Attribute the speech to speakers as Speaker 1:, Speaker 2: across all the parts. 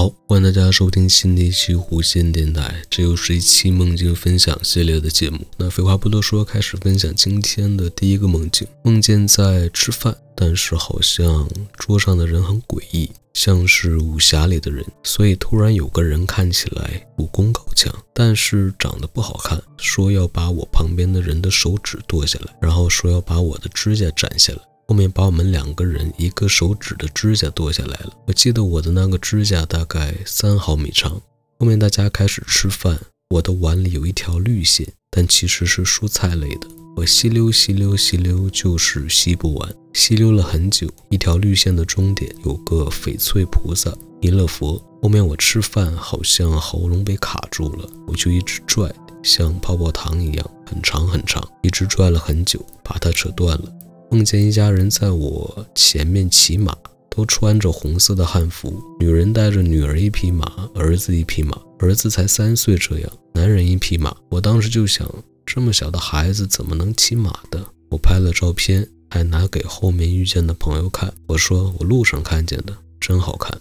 Speaker 1: 好，欢迎大家收听新的一期弧线电台，这又是一期梦境分享系列的节目。那废话不多说，开始分享今天的第一个梦境。梦见在吃饭，但是好像桌上的人很诡异，像是武侠里的人。所以突然有个人看起来武功高强，但是长得不好看，说要把我旁边的人的手指剁下来，然后说要把我的指甲斩下来。后面把我们两个人一个手指的指甲剁下来了。我记得我的那个指甲大概三毫米长。后面大家开始吃饭，我的碗里有一条绿线，但其实是蔬菜类的。我吸溜吸溜吸溜，就是吸不完，吸溜了很久。一条绿线的终点有个翡翠菩萨、弥勒佛。后面我吃饭好像喉咙被卡住了，我就一直拽，像泡泡糖一样，很长很长，一直拽了很久，把它扯断了。梦见一家人在我前面骑马，都穿着红色的汉服，女人带着女儿一匹马，儿子一匹马，儿子才三岁，这样，男人一匹马。我当时就想，这么小的孩子怎么能骑马的？我拍了照片，还拿给后面遇见的朋友看。我说我路上看见的，真好看。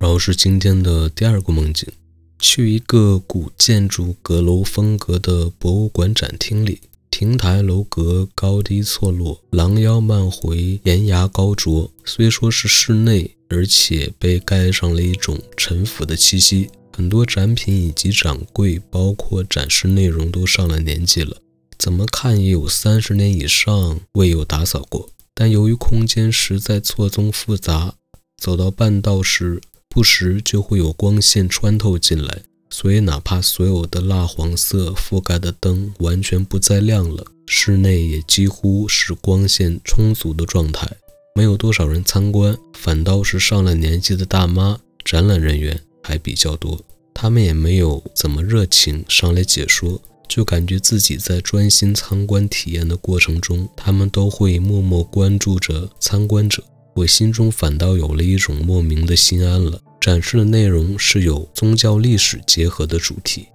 Speaker 1: 然后是今天的第二个梦境，去一个古建筑阁楼风格的博物馆展厅里。亭台楼阁高低错落，廊腰漫回，檐牙高啄。虽说是室内，而且被盖上了一种陈腐的气息。很多展品以及展柜，包括展示内容，都上了年纪了，怎么看也有三十年以上未有打扫过。但由于空间实在错综复杂，走到半道时，不时就会有光线穿透进来。所以，哪怕所有的蜡黄色覆盖的灯完全不再亮了，室内也几乎是光线充足的状态。没有多少人参观，反倒是上了年纪的大妈。展览人员还比较多，他们也没有怎么热情上来解说，就感觉自己在专心参观体验的过程中，他们都会默默关注着参观者。我心中反倒有了一种莫名的心安了。展示的内容是有宗教历史结合的主题，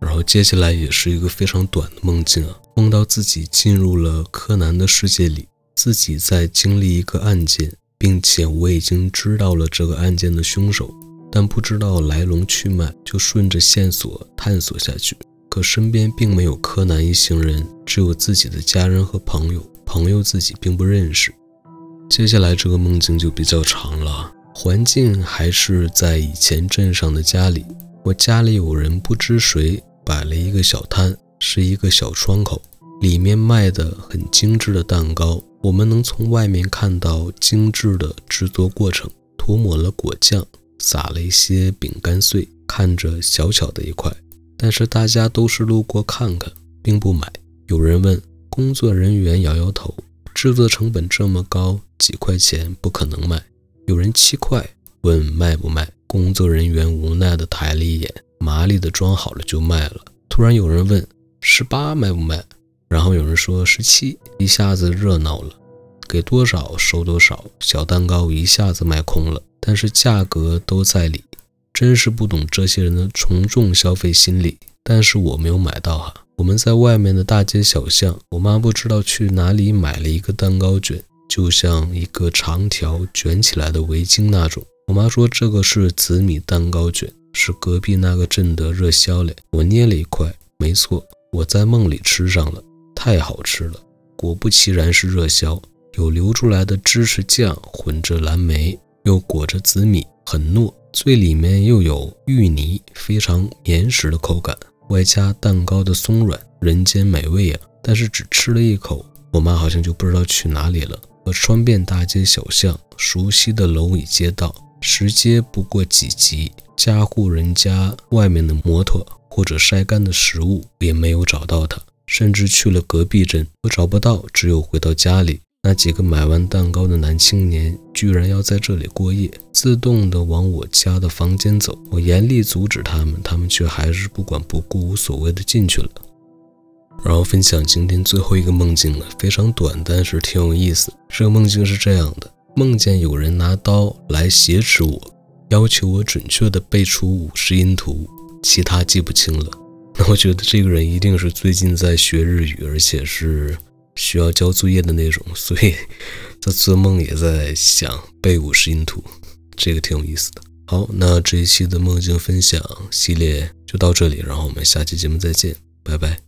Speaker 1: 然后接下来也是一个非常短的梦境啊，梦到自己进入了柯南的世界里，自己在经历一个案件，并且我已经知道了这个案件的凶手，但不知道来龙去脉，就顺着线索探索下去，可身边并没有柯南一行人，只有自己的家人和朋友，朋友自己并不认识。接下来这个梦境就比较长了。环境还是在以前镇上的家里，我家里有人不知谁摆了一个小摊，是一个小窗口，里面卖的很精致的蛋糕，我们能从外面看到精致的制作过程，涂抹了果酱，撒了一些饼干碎，看着小巧的一块，但是大家都是路过看看，并不买。有人问，工作人员摇摇头，制作成本这么高，几块钱不可能卖。有人七块问卖不卖，工作人员无奈的抬了一眼，麻利的装好了就卖了。突然有人问十八卖不卖，然后有人说十七，一下子热闹了，给多少收多少，小蛋糕一下子卖空了，但是价格都在理，真是不懂这些人的从众消费心理。但是我没有买到哈，我们在外面的大街小巷，我妈不知道去哪里买了一个蛋糕卷。就像一个长条卷起来的围巾那种。我妈说这个是紫米蛋糕卷，是隔壁那个镇的热销嘞。我捏了一块，没错，我在梦里吃上了，太好吃了。果不其然是热销，有流出来的芝士酱混着蓝莓，又裹着紫米，很糯，最里面又有芋泥，非常绵实的口感，外加蛋糕的松软，人间美味呀。但是只吃了一口，我妈好像就不知道去哪里了。我穿遍大街小巷，熟悉的楼与街道，石阶不过几集，家户人家外面的摩托或者晒干的食物也没有找到他，甚至去了隔壁镇，我找不到，只有回到家里。那几个买完蛋糕的男青年居然要在这里过夜，自动的往我家的房间走。我严厉阻止他们，他们却还是不管不顾、无所谓的进去了。然后分享今天最后一个梦境了，非常短，但是挺有意思。这个梦境是这样的：梦见有人拿刀来挟持我，要求我准确的背出五十音图，其他记不清了。那 我觉得这个人一定是最近在学日语，而且是。需要交作业的那种，所以在做梦也在想背五十音图，这个挺有意思的。好，那这一期的梦境分享系列就到这里，然后我们下期节目再见，拜拜。